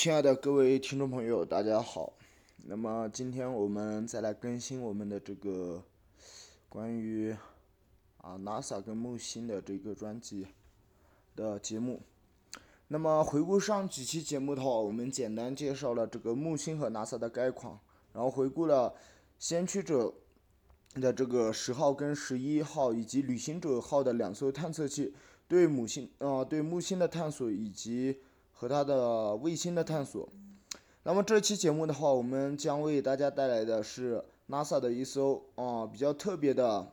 亲爱的各位听众朋友，大家好。那么今天我们再来更新我们的这个关于啊 NASA 跟木星的这个专辑的节目。那么回顾上几期节目的话，我们简单介绍了这个木星和 NASA 的概况，然后回顾了先驱者的这个十号跟十一号以及旅行者号的两艘探测器对母星啊对木星的探索以及和它的卫星的探索。那么这期节目的话，我们将为大家带来的是 NASA 的一艘啊比较特别的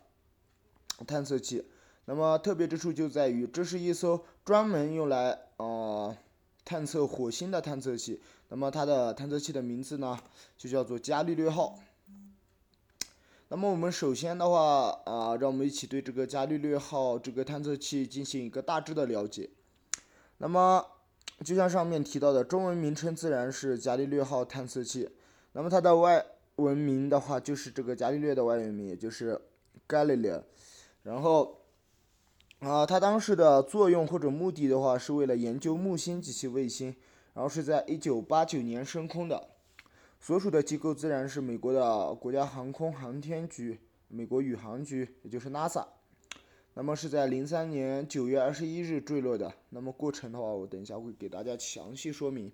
探测器。那么特别之处就在于，这是一艘专门用来啊探测火星的探测器。那么它的探测器的名字呢，就叫做伽利略号。那么我们首先的话啊，让我们一起对这个伽利略号这个探测器进行一个大致的了解。那么就像上面提到的，中文名称自然是伽利略号探测器。那么它的外文名的话，就是这个伽利略的外文名，也就是 Galileo。然后啊，它当时的作用或者目的的话，是为了研究木星及其卫星。然后是在一九八九年升空的，所属的机构自然是美国的国家航空航天局、美国宇航局，也就是 NASA。那么是在零三年九月二十一日坠落的。那么过程的话，我等一下会给大家详细说明。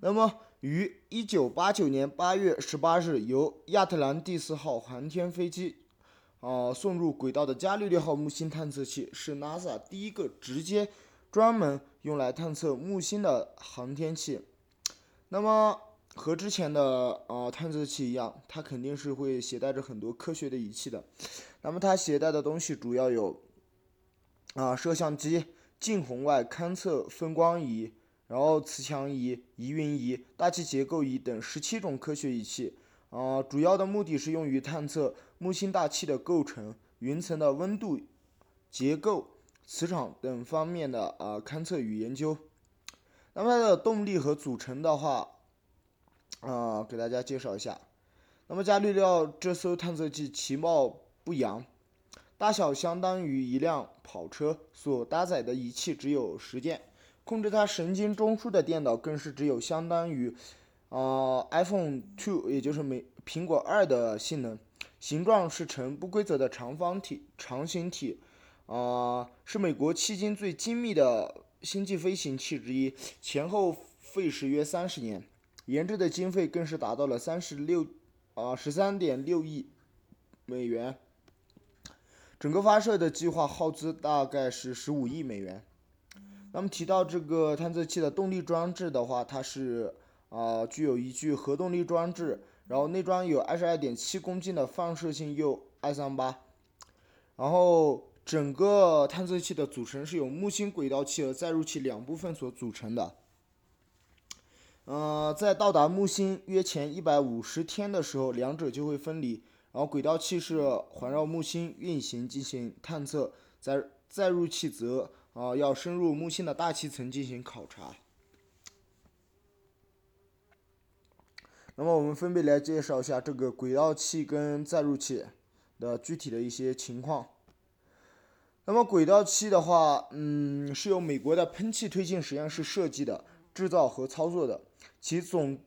那么于一九八九年八月十八日由亚特兰蒂斯号航天飞机啊送入轨道的伽利略号木星探测器，是 NASA 第一个直接专门用来探测木星的航天器。那么和之前的啊探测器一样，它肯定是会携带着很多科学的仪器的。那么它携带的东西主要有啊摄像机、近红外勘测分光仪，然后磁强仪、疑云仪、大气结构仪等十七种科学仪器。啊，主要的目的是用于探测木星大气的构成、云层的温度、结构、磁场等方面的啊勘测与研究。那么它的动力和组成的话，啊，给大家介绍一下。那么伽利略这艘探测器其貌不扬，大小相当于一辆跑车，所搭载的仪器只有十件，控制它神经中枢的电脑更是只有相当于啊 iPhone Two，也就是美苹果二的性能。形状是呈不规则的长方体、长形体，啊，是美国迄今最精密的。星际飞行器之一，前后费时约三十年，研制的经费更是达到了三十六啊十三点六亿美元。整个发射的计划耗资大概是十五亿美元。那么提到这个探测器的动力装置的话，它是啊具有一具核动力装置，然后内装有二十二点七公斤的放射性铀二三八，然后。整个探测器的组成是由木星轨道器和载入器两部分所组成的。呃，在到达木星约前一百五十天的时候，两者就会分离。然后轨道器是环绕木星运行进行探测，载载入器则啊要深入木星的大气层进行考察。那么我们分别来介绍一下这个轨道器跟载入器的具体的一些情况。那么轨道器的话，嗯，是由美国的喷气推进实验室设计的、制造和操作的，其总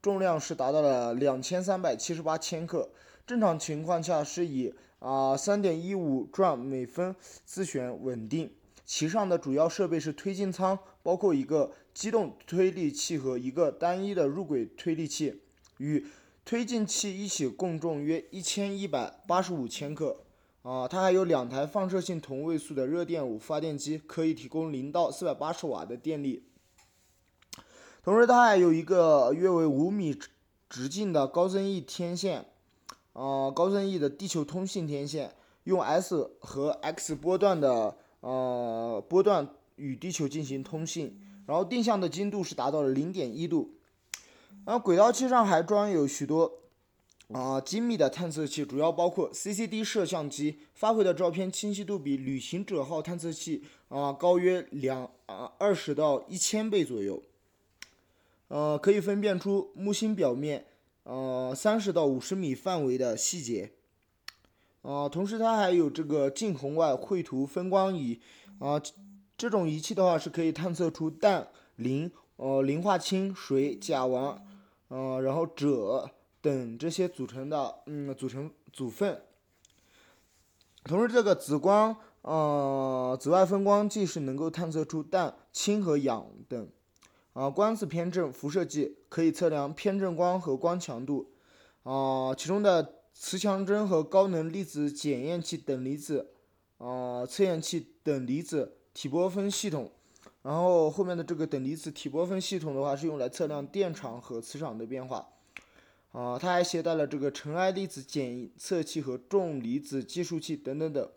重量是达到了两千三百七十八千克，正常情况下是以啊三点一五转每分自旋稳定。其上的主要设备是推进舱，包括一个机动推力器和一个单一的入轨推力器，与推进器一起共重约一千一百八十五千克。啊，它还有两台放射性同位素的热电偶发电机，可以提供零到四百八十瓦的电力。同时，它还有一个约为五米直径的高增益天线，啊，高增益的地球通信天线，用 S 和 X 波段的呃波段与地球进行通信。然后定向的精度是达到了零点一度。然后轨道器上还装有许多。啊，精密的探测器主要包括 CCD 摄像机，发回的照片清晰度比旅行者号探测器啊高约两啊二十到一千倍左右。呃，可以分辨出木星表面呃三十到五十米范围的细节。啊，同时它还有这个近红外绘图分光仪啊，这种仪器的话是可以探测出氮、磷、呃磷化氢、水、甲烷，呃然后锗等这些组成的嗯组成组分。同时，这个紫光呃紫外分光计是能够探测出氮、氢和氧等。啊，光子偏振辐射计可以测量偏振光和光强度。啊，其中的磁强针和高能粒子检验器等离子，啊，测验器等离子体波分系统。然后后面的这个等离子体波分系统的话，是用来测量电场和磁场的变化。啊，它还携带了这个尘埃粒子检测器和重离子计数器等等等。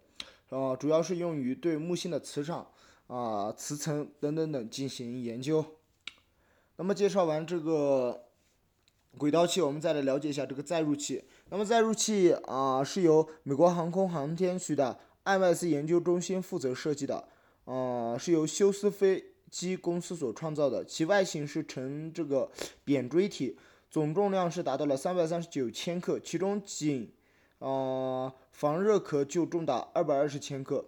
啊，主要是用于对木星的磁场、啊磁层等等等进行研究。那么介绍完这个轨道器，我们再来了解一下这个载入器。那么载入器啊，是由美国航空航天局的艾麦斯研究中心负责设计的，啊，是由休斯飞机公司所创造的。其外形是呈这个扁锥体，总重量是达到了三百三十九千克，其中仅啊防热壳就重达二百二十千克，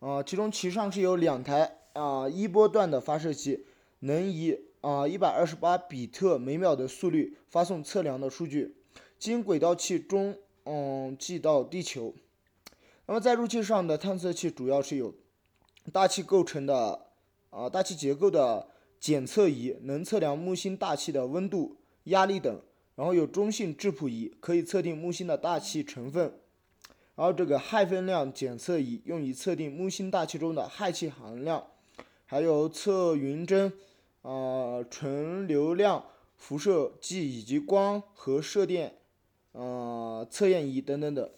啊，其中其上是有两台啊一波段的发射器，能以啊，一百二十八比特每秒的速率发送测量的数据，经轨道器中嗯寄到地球。那么在入器上的探测器主要是有大气构成的啊大气结构的检测仪，能测量木星大气的温度、压力等。然后有中性质谱仪，可以测定木星的大气成分。然后这个氦分量检测仪用于测定木星大气中的氦气含量。还有测云针。啊，纯流量辐射计以及光和射电，啊，测验仪等等等。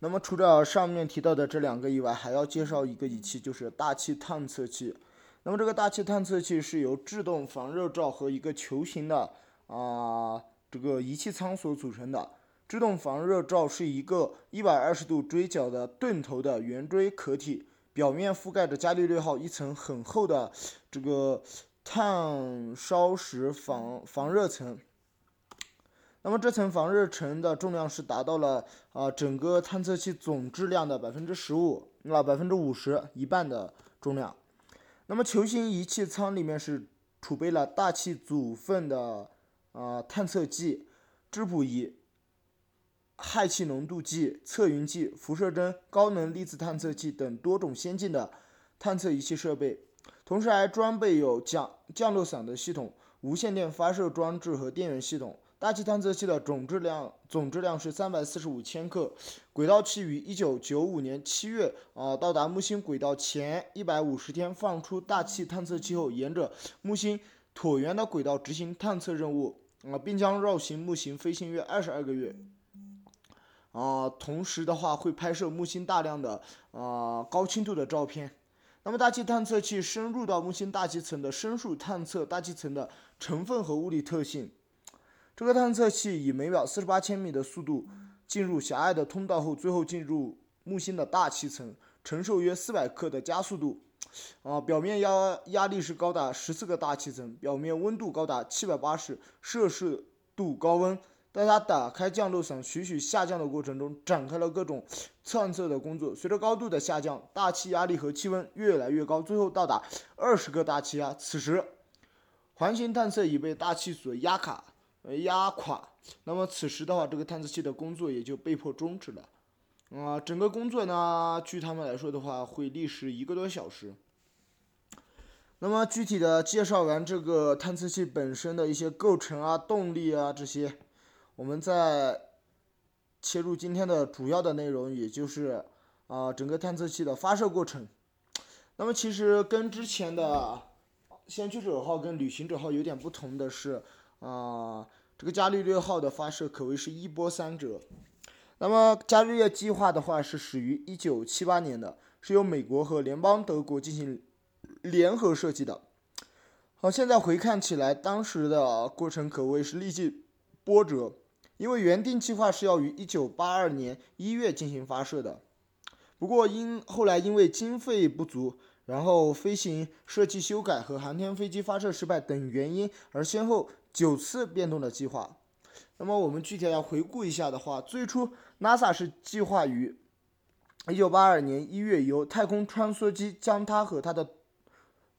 那么除了上面提到的这两个以外，还要介绍一个仪器，就是大气探测器。那么这个大气探测器是由制动防热罩和一个球形的啊这个仪器舱所组成的。制动防热罩是一个一百二十度锥角的钝头的圆锥壳体。表面覆盖着伽利略号一层很厚的这个碳烧石防防热层。那么这层防热层的重量是达到了啊整个探测器总质量的百分之十五，那百分之五十一半的重量。那么球形仪器舱里面是储备了大气组分的啊探测计、质谱仪。氦气浓度计、测云计、辐射针、高能粒子探测器等多种先进的探测仪器设备，同时还装备有降降落伞的系统、无线电发射装置和电源系统。大气探测器的总质量总质量是三百四十五千克。轨道器于一九九五年七月啊到达木星轨道前一百五十天放出大气探测器后，沿着木星椭圆的轨道执行探测任务啊，并将绕行木星飞行约二十二个月。啊，同时的话会拍摄木星大量的啊高清度的照片。那么大气探测器深入到木星大气层的深数探测大气层的成分和物理特性。这个探测器以每秒四十八千米的速度进入狭隘的通道后，最后进入木星的大气层，承受约四百克的加速度。啊，表面压压力是高达十四个大气层，表面温度高达七百八十摄氏度高温。在它打开降落伞徐徐下降的过程中，展开了各种探测的工作。随着高度的下降，大气压力和气温越来越高，最后到达二十个大气压。此时，环形探测已被大气所压卡、压垮。那么此时的话，这个探测器的工作也就被迫终止了。啊，整个工作呢，据他们来说的话，会历时一个多小时。那么具体的介绍完这个探测器本身的一些构成啊、动力啊这些。我们再切入今天的主要的内容，也就是啊整个探测器的发射过程。那么其实跟之前的先驱者号跟旅行者号有点不同的是，啊这个伽利略号的发射可谓是一波三折。那么伽利略计划的话是始于一九七八年的，是由美国和联邦德国进行联合设计的。好，现在回看起来，当时的过程可谓是历尽波折。因为原定计划是要于一九八二年一月进行发射的，不过因后来因为经费不足，然后飞行设计修改和航天飞机发射失败等原因，而先后九次变动了计划。那么我们具体要回顾一下的话，最初 NASA 是计划于一九八二年一月，由太空穿梭机将它和它的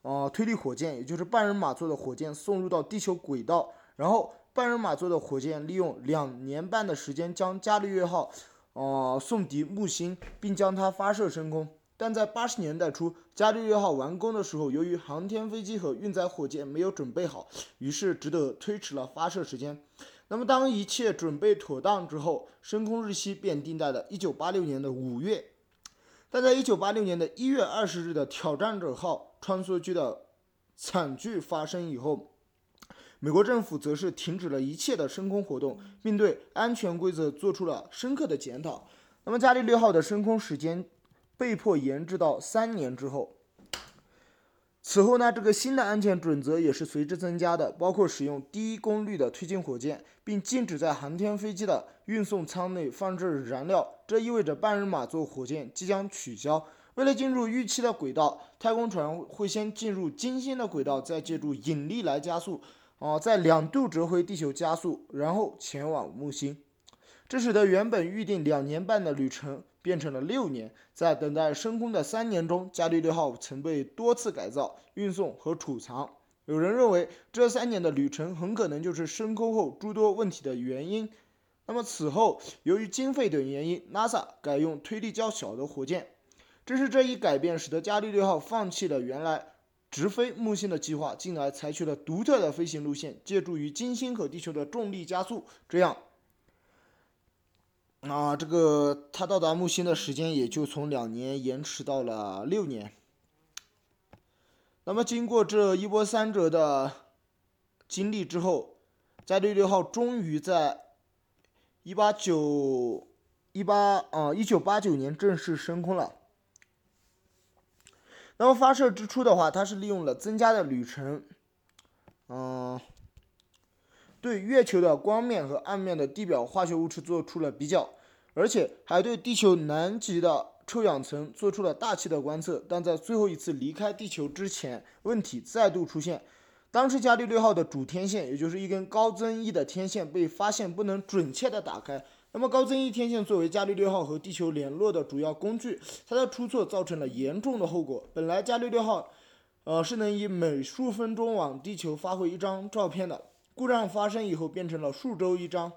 呃推力火箭，也就是半人马座的火箭送入到地球轨道，然后半人马座的火箭利用两年半的时间将伽利略号呃送抵木星，并将它发射升空。但在八十年代初，伽利略号完工的时候，由于航天飞机和运载火箭没有准备好，于是只得推迟了发射时间。那么，当一切准备妥当之后，升空日期便定在了一九八六年的五月。但在一九八六年的一月二十日的挑战者号穿梭机的惨剧发生以后，美国政府则是停止了一切的升空活动，并对安全规则做出了深刻的检讨。那么，伽利略号的升空时间。被迫延至到三年之后。此后呢，这个新的安全准则也是随之增加的，包括使用低功率的推进火箭，并禁止在航天飞机的运送舱内放置燃料。这意味着半人马座火箭即将取消。为了进入预期的轨道，太空船会先进入金星的轨道，再借助引力来加速，啊，在两度折回地球加速，然后前往木星。这使得原本预定两年半的旅程。变成了六年，在等待升空的三年中，伽利略号曾被多次改造、运送和储藏。有人认为，这三年的旅程很可能就是升空后诸多问题的原因。那么此后，由于经费等原因，NASA 改用推力较小的火箭。正是这一改变，使得伽利略号放弃了原来直飞木星的计划，进而采取了独特的飞行路线，借助于金星和地球的重力加速，这样。啊，这个它到达木星的时间也就从两年延迟到了六年。那么经过这一波三折的经历之后，伽利略号终于在一八九一八啊一九八九年正式升空了。那么发射之初的话，它是利用了增加的旅程，嗯。对月球的光面和暗面的地表化学物质做出了比较，而且还对地球南极的臭氧层做出了大气的观测。但在最后一次离开地球之前，问题再度出现。当时伽利略号的主天线，也就是一根高增益的天线，被发现不能准确的打开。那么高增益天线作为伽利略号和地球联络的主要工具，它的出错造成了严重的后果。本来伽利略号，呃，是能以每数分钟往地球发回一张照片的。故障发生以后，变成了数周一张。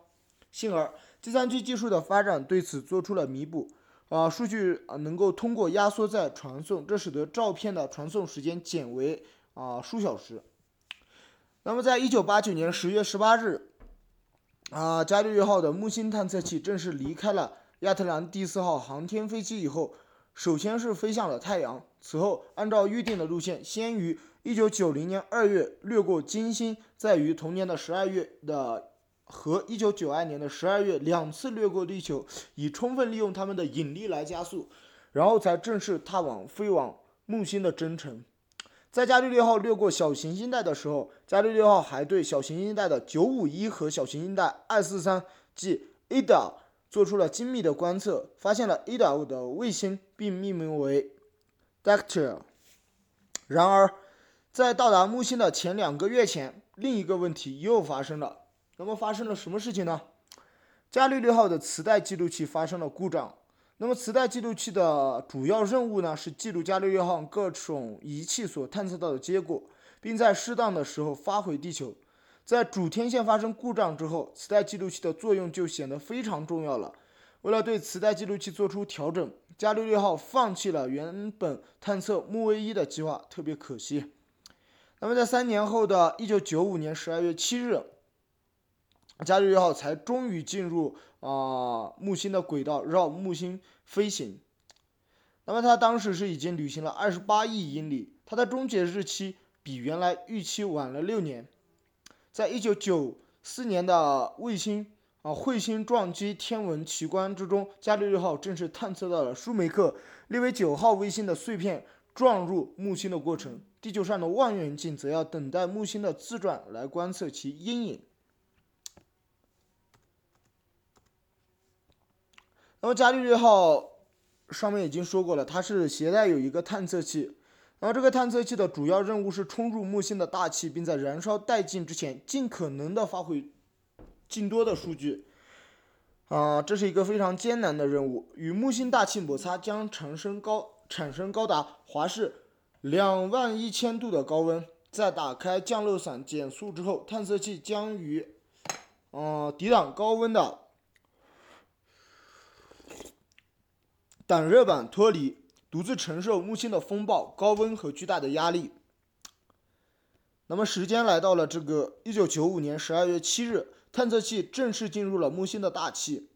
幸而，计算机技术的发展对此做出了弥补。啊，数据啊能够通过压缩再传送，这使得照片的传送时间减为啊数小时。那么，在一九八九年十月十八日，啊，伽利略号的木星探测器正式离开了亚特兰蒂斯号航天飞机以后，首先是飞向了太阳。此后，按照预定的路线，先于一九九零年二月掠过金星，再于同年的十二月的和一九九二年的十二月两次掠过地球，以充分利用它们的引力来加速，然后才正式踏往飞往木星的征程。在伽利略号掠过小行星带的时候，伽利略号还对小行星带的九五一和小行星带二四三即 Ida 做出了精密的观测，发现了 Ida 的卫星，并命名为 Dactyl。然而，在到达木星的前两个月前，另一个问题又发生了。那么发生了什么事情呢？伽利略号的磁带记录器发生了故障。那么磁带记录器的主要任务呢，是记录伽利略号各种仪器所探测到的结果，并在适当的时候发回地球。在主天线发生故障之后，磁带记录器的作用就显得非常重要了。为了对磁带记录器做出调整，伽利略号放弃了原本探测木卫一的计划，特别可惜。那么，在三年后的一九九五年十二月七日，伽利略号才终于进入啊木星的轨道，绕木星飞行。那么，它当时是已经旅行了二十八亿英里，它的终结日期比原来预期晚了六年。在一九九四年的卫星啊彗星撞击天文奇观之中，伽利略号正式探测到了舒梅克列维九号卫星的碎片撞入木星的过程。地球上的望远镜则要等待木星的自转来观测其阴影。那么伽利略号上面已经说过了，它是携带有一个探测器，然后这个探测器的主要任务是冲入木星的大气，并在燃烧殆尽之前，尽可能的发回尽多的数据。啊，这是一个非常艰难的任务。与木星大气摩擦将产生高产生高达华氏两万一千度的高温。在打开降落伞减速之后，探测器将与呃抵挡高温的挡热板脱离，独自承受木星的风暴、高温和巨大的压力。那么，时间来到了这个一九九五年十二月七日。探测器正式进入了木星的大气，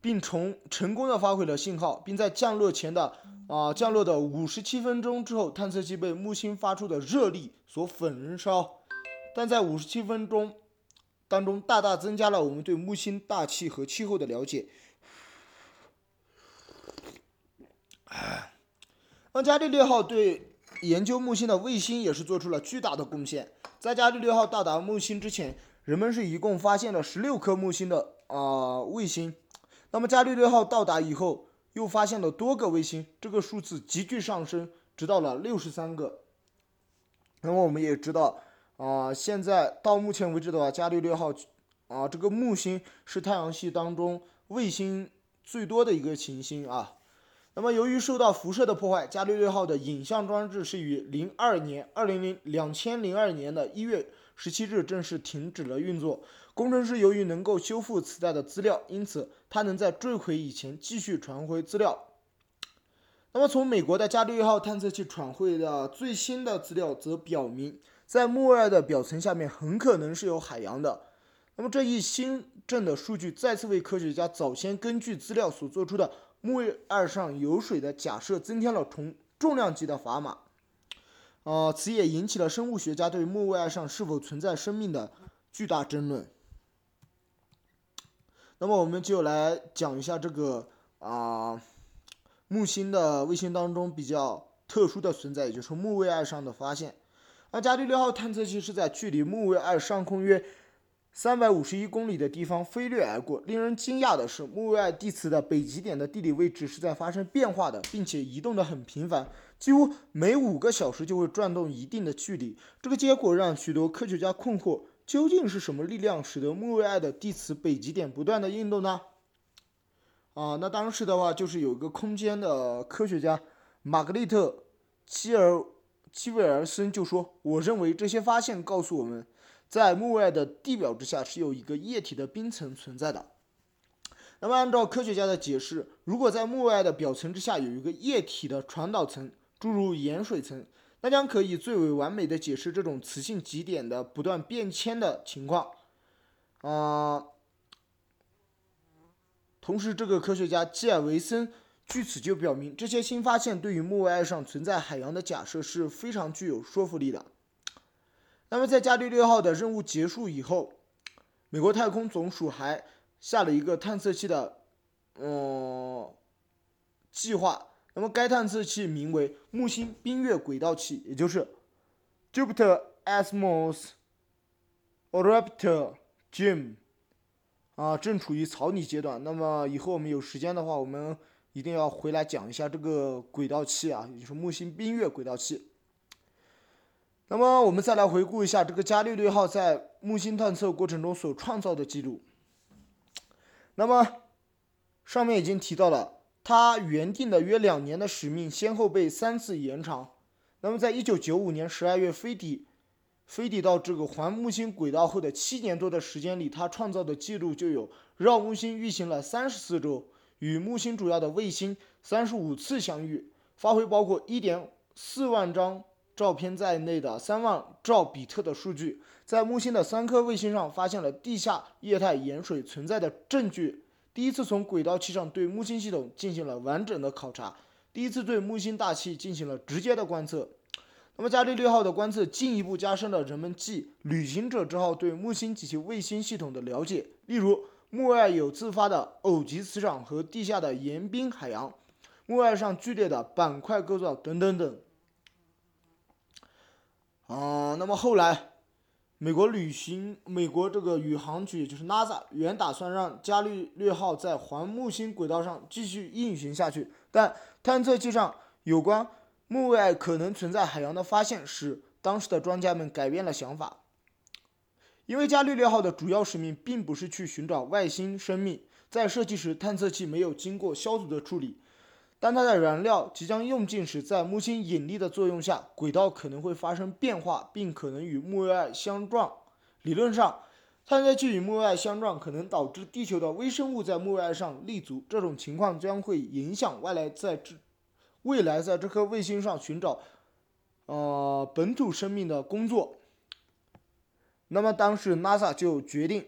并从成功的发回了信号，并在降落前的啊降落的五十七分钟之后，探测器被木星发出的热力所焚烧，但在五十七分钟当中，大大增加了我们对木星大气和气候的了解。那伽利略号对研究木星的卫星也是做出了巨大的贡献。在伽利略号到达木星之前，人们是一共发现了十六颗木星的啊卫星，那么伽利略号到达以后，又发现了多个卫星，这个数字急剧上升，直到了六十三个。那么我们也知道啊，现在到目前为止的话，伽利略号啊这个木星是太阳系当中卫星最多的一个行星啊。那么由于受到辐射的破坏，伽利略号的影像装置是于零二年二零零两千零二年的一月。十七日正式停止了运作。工程师由于能够修复磁带的资料，因此他能在坠毁以前继续传回资料。那么，从美国的伽利略号探测器传回的最新的资料则表明，在木卫二的表层下面很可能是有海洋的。那么，这一新证的数据再次为科学家早先根据资料所做出的木卫二上有水的假设增添了重重量级的砝码。呃，此也引起了生物学家对木卫二上是否存在生命的巨大争论。那么，我们就来讲一下这个啊木星的卫星当中比较特殊的存在，也就是木卫二上的发现。那伽利略号探测器是在距离木卫二上空约。三百五十一公里的地方飞掠而过。令人惊讶的是，木卫二地磁的北极点的地理位置是在发生变化的，并且移动的很频繁，几乎每五个小时就会转动一定的距离。这个结果让许多科学家困惑：究竟是什么力量使得木卫二的地磁北极点不断的运动呢？啊，那当时的话就是有一个空间的科学家玛格丽特·基尔基维尔森就说：“我认为这些发现告诉我们。”在木卫二的地表之下是有一个液体的冰层存在的。那么，按照科学家的解释，如果在木卫二的表层之下有一个液体的传导层，诸如盐水层，那将可以最为完美的解释这种磁性极点的不断变迁的情况。啊，同时，这个科学家基尔维森据此就表明，这些新发现对于木卫二上存在海洋的假设是非常具有说服力的。那么，在伽利略号的任务结束以后，美国太空总署还下了一个探测器的，嗯，计划。那么，该探测器名为木星冰月轨道器，也就是 Jupiter Atmos Orbiter Jim，啊，正处于草拟阶段。那么，以后我们有时间的话，我们一定要回来讲一下这个轨道器啊，也就是木星冰月轨道器。那么我们再来回顾一下这个伽利略号在木星探测过程中所创造的记录。那么上面已经提到了，它原定的约两年的使命先后被三次延长。那么在一九九五年十二月飞抵飞抵到这个环木星轨道后的七年多的时间里，它创造的记录就有绕木星运行了三十四周，与木星主要的卫星三十五次相遇，发回包括一点四万张。照片在内的三万兆比特的数据，在木星的三颗卫星上发现了地下液态盐水存在的证据。第一次从轨道器上对木星系统进行了完整的考察，第一次对木星大气进行了直接的观测。那么伽利略号的观测进一步加深了人们继旅行者之后对木星及其卫星系统的了解，例如木卫二有自发的偶极磁场和地下的盐冰海洋，木卫二上剧烈的板块构造等等等。啊，那么后来，美国旅行，美国这个宇航局，也就是 NASA，原打算让伽利略号在环木星轨道上继续运行下去，但探测器上有关木卫可能存在海洋的发现，使当时的专家们改变了想法。因为伽利略号的主要使命并不是去寻找外星生命，在设计时，探测器没有经过消毒的处理。当它的燃料即将用尽时，在木星引力的作用下，轨道可能会发生变化，并可能与木卫二相撞。理论上，探测器与木卫二相撞可能导致地球的微生物在木卫二上立足，这种情况将会影响外来在这未来在这颗卫星上寻找呃本土生命的工作。那么当时 NASA 就决定，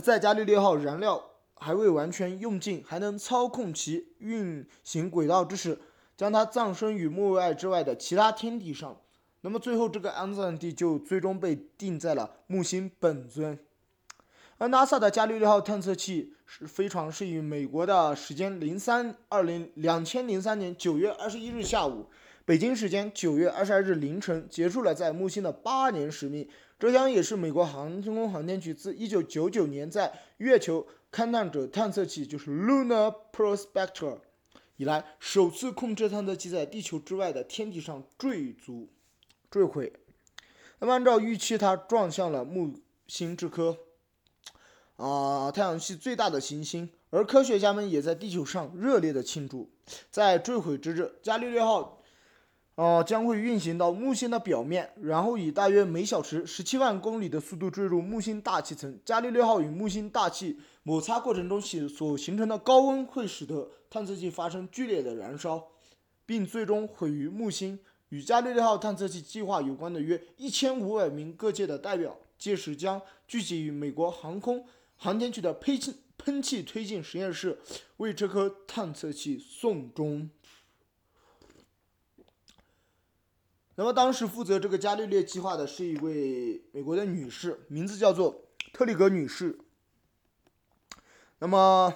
在伽利略号燃料。还未完全用尽，还能操控其运行轨道之时，将它葬身于木卫二之外的其他天体上。那么最后，这个安葬地就最终被定在了木星本尊。而 NASA 的伽利略号探测器是飞船是以美国的时间零三二零两千零三年九月二十一日下午，北京时间九月二十二日凌晨结束了在木星的八年使命。这将也是美国航空航天局自一九九九年在月球。勘探者探测器就是 Lunar Prospector 以来首次控制探测器在地球之外的天体上坠足坠毁。那么按照预期，它撞向了木星这颗啊太阳系最大的行星，而科学家们也在地球上热烈的庆祝。在坠毁之日，伽利略号。哦，将会运行到木星的表面，然后以大约每小时十七万公里的速度坠入木星大气层。伽利略号与木星大气摩擦过程中形所形成的高温会使得探测器发生剧烈的燃烧，并最终毁于木星。与伽利略号探测器计划有关的约一千五百名各界的代表，届时将聚集于美国航空航天局的喷气喷气推进实验室，为这颗探测器送终。那么，当时负责这个伽利略计划的是一位美国的女士，名字叫做特里格女士。那么，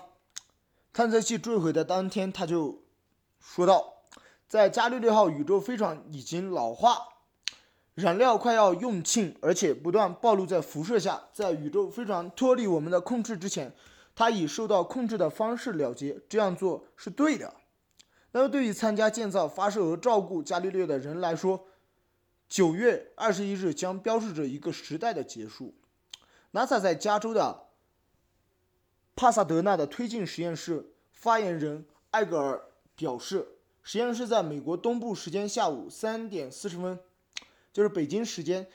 探测器坠毁的当天，她就说道：“在伽利略号宇宙飞船已经老化，燃料快要用尽，而且不断暴露在辐射下，在宇宙飞船脱离我们的控制之前，它以受到控制的方式了结。这样做是对的。”那么，对于参加建造、发射和照顾伽利略的人来说，九月二十一日将标志着一个时代的结束。NASA 在加州的帕萨德纳的推进实验室发言人艾格尔表示，实验室在美国东部时间下午三点四十分，就是北京时间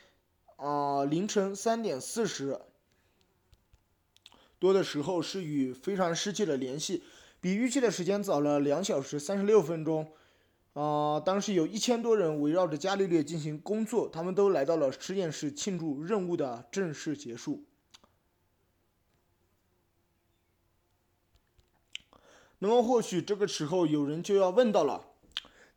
啊凌晨三点四十多的时候，是与飞船失去了联系。比预期的时间早了两小时三十六分钟，啊，当时有一千多人围绕着伽利略进行工作，他们都来到了实验室庆祝任务的正式结束。那么，或许这个时候有人就要问到了：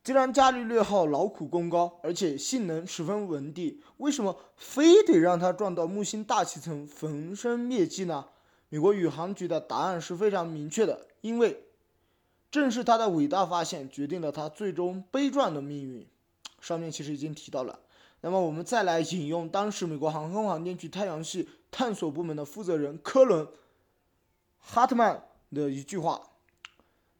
既然伽利略号劳苦功高，而且性能十分稳定，为什么非得让它撞到木星大气层焚身灭迹呢？美国宇航局的答案是非常明确的，因为正是他的伟大发现决定了他最终悲壮的命运。上面其实已经提到了。那么我们再来引用当时美国航空航天局太阳系探索部门的负责人科伦·哈特曼的一句话。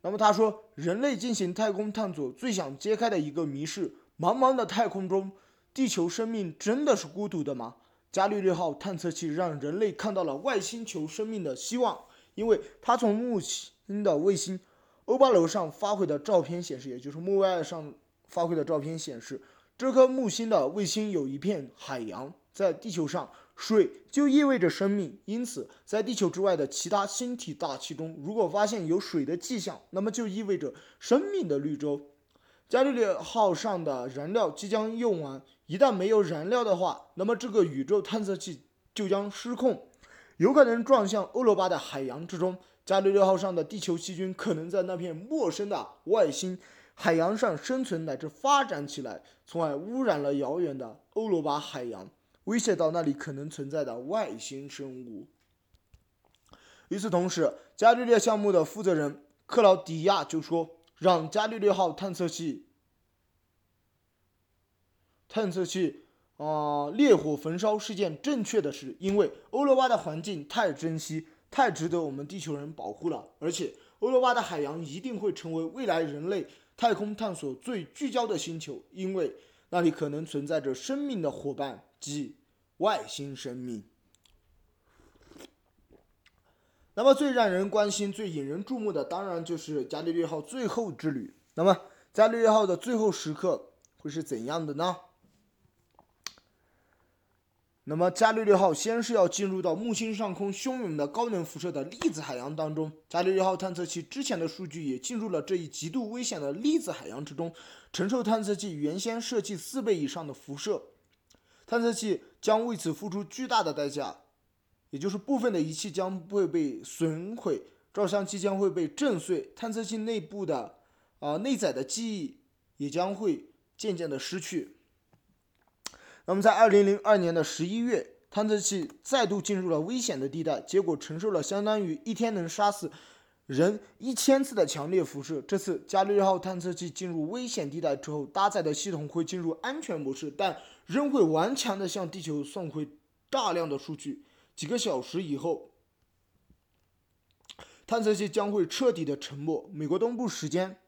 那么他说：“人类进行太空探索最想揭开的一个谜是：茫茫的太空中，地球生命真的是孤独的吗？”伽利略号探测器让人类看到了外星球生命的希望，因为它从木星的卫星欧巴楼上发回的照片显示，也就是木卫二上发回的照片显示，这颗木星的卫星有一片海洋。在地球上，水就意味着生命，因此在地球之外的其他星体大气中，如果发现有水的迹象，那么就意味着生命的绿洲。伽利略号上的燃料即将用完，一旦没有燃料的话，那么这个宇宙探测器就将失控，有可能撞向欧罗巴的海洋之中。伽利略号上的地球细菌可能在那片陌生的外星海洋上生存乃至发展起来，从而污染了遥远的欧罗巴海洋，威胁到那里可能存在的外星生物。与此同时，伽利略项目的负责人克劳迪亚就说。让伽利略号探测器探测器啊烈火焚烧是件正确的事，因为欧罗巴的环境太珍惜、太值得我们地球人保护了。而且，欧罗巴的海洋一定会成为未来人类太空探索最聚焦的星球，因为那里可能存在着生命的伙伴即外星生命。那么最让人关心、最引人注目的，当然就是伽利略号最后之旅。那么伽利略号的最后时刻会是怎样的呢？那么伽利略号先是要进入到木星上空汹涌的高能辐射的粒子海洋当中。伽利略号探测器之前的数据也进入了这一极度危险的粒子海洋之中，承受探测器原先设计四倍以上的辐射。探测器将为此付出巨大的代价。也就是部分的仪器将会被损毁，照相机将会被震碎，探测器内部的啊内载的记忆也将会渐渐的失去。那么在二零零二年的十一月，探测器再度进入了危险的地带，结果承受了相当于一天能杀死人一千次的强烈辐射。这次伽利略号探测器进入危险地带之后，搭载的系统会进入安全模式，但仍会顽强的向地球送回大量的数据。几个小时以后，探测器将会彻底的沉没。美国东部时间，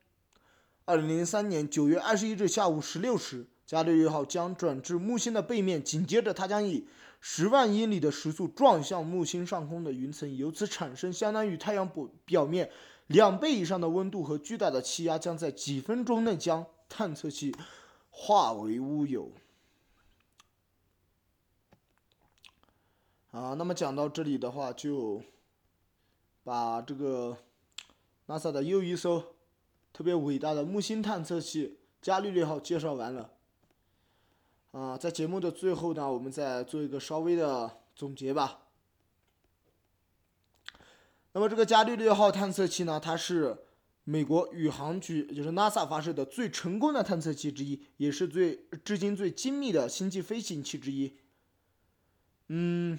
二零零三年九月二十一日下午十六时，伽利略号将转至木星的背面，紧接着它将以十万英里的时速撞向木星上空的云层，由此产生相当于太阳表表面两倍以上的温度和巨大的气压，将在几分钟内将探测器化为乌有。啊，那么讲到这里的话，就把这个 NASA 的又一艘特别伟大的木星探测器伽利略号介绍完了。啊，在节目的最后呢，我们再做一个稍微的总结吧。那么这个伽利略号探测器呢，它是美国宇航局，就是 NASA 发射的最成功的探测器之一，也是最至今最精密的星际飞行器之一。嗯。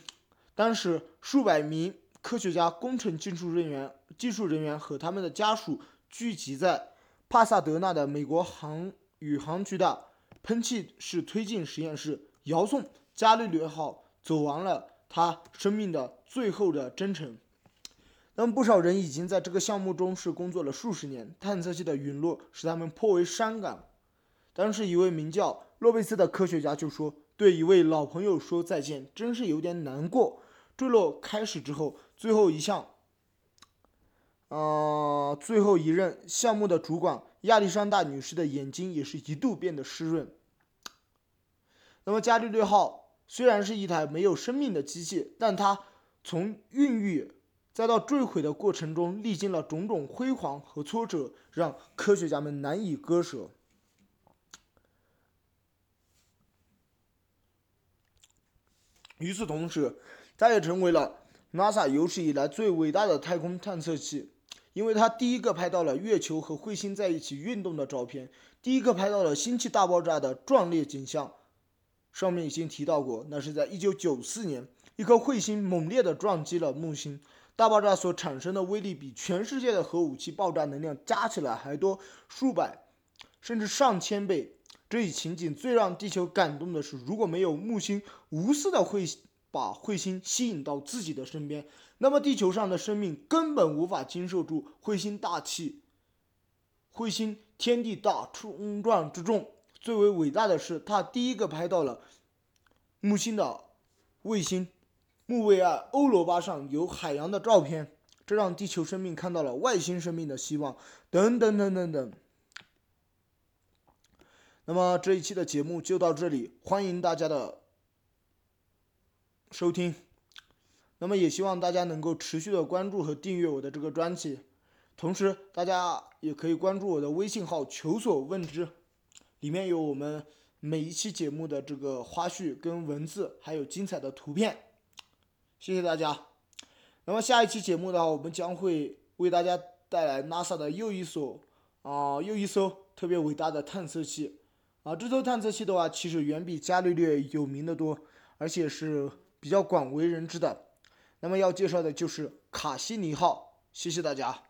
当时，数百名科学家、工程技术人员、技术人员和他们的家属聚集在帕萨德纳的美国航宇航局的喷气式推进实验室，遥送伽利略号走完了他生命的最后的征程。那么，不少人已经在这个项目中是工作了数十年。探测器的陨落使他们颇为伤感。当时，一位名叫洛贝斯的科学家就说：“对一位老朋友说再见，真是有点难过。”坠落开始之后，最后一项，呃，最后一任项目的主管亚历山大女士的眼睛也是一度变得湿润。那么，伽利略号虽然是一台没有生命的机器，但它从孕育再到坠毁的过程中，历经了种种辉煌和挫折，让科学家们难以割舍。与此同时，它也成为了 NASA 有史以来最伟大的太空探测器，因为它第一个拍到了月球和彗星在一起运动的照片，第一个拍到了星际大爆炸的壮烈景象。上面已经提到过，那是在1994年，一颗彗星猛烈地撞击了木星，大爆炸所产生的威力比全世界的核武器爆炸能量加起来还多数百，甚至上千倍。这一情景最让地球感动的是，如果没有木星无私的彗。把彗星吸引到自己的身边，那么地球上的生命根本无法经受住彗星大气、彗星天地大冲撞之重。最为伟大的是，他第一个拍到了木星的卫星木卫二欧罗巴上有海洋的照片，这让地球生命看到了外星生命的希望。等等等等等。那么这一期的节目就到这里，欢迎大家的。收听，那么也希望大家能够持续的关注和订阅我的这个专辑，同时大家也可以关注我的微信号“求索问之”，里面有我们每一期节目的这个花絮跟文字，还有精彩的图片。谢谢大家。那么下一期节目的话，我们将会为大家带来 NASA 的又一所啊又一艘特别伟大的探测器啊，这艘探测器的话，其实远比伽利略有名的多，而且是。比较广为人知的，那么要介绍的就是卡西尼号。谢谢大家。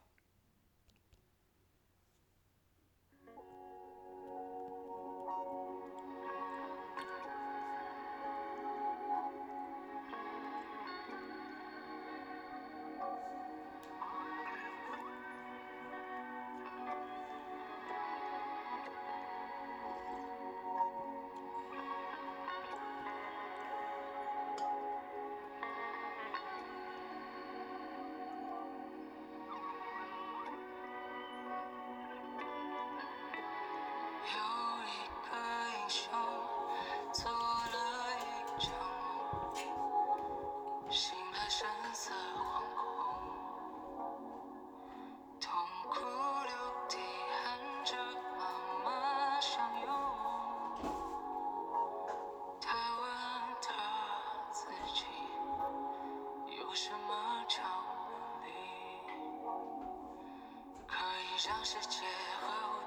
让世界和我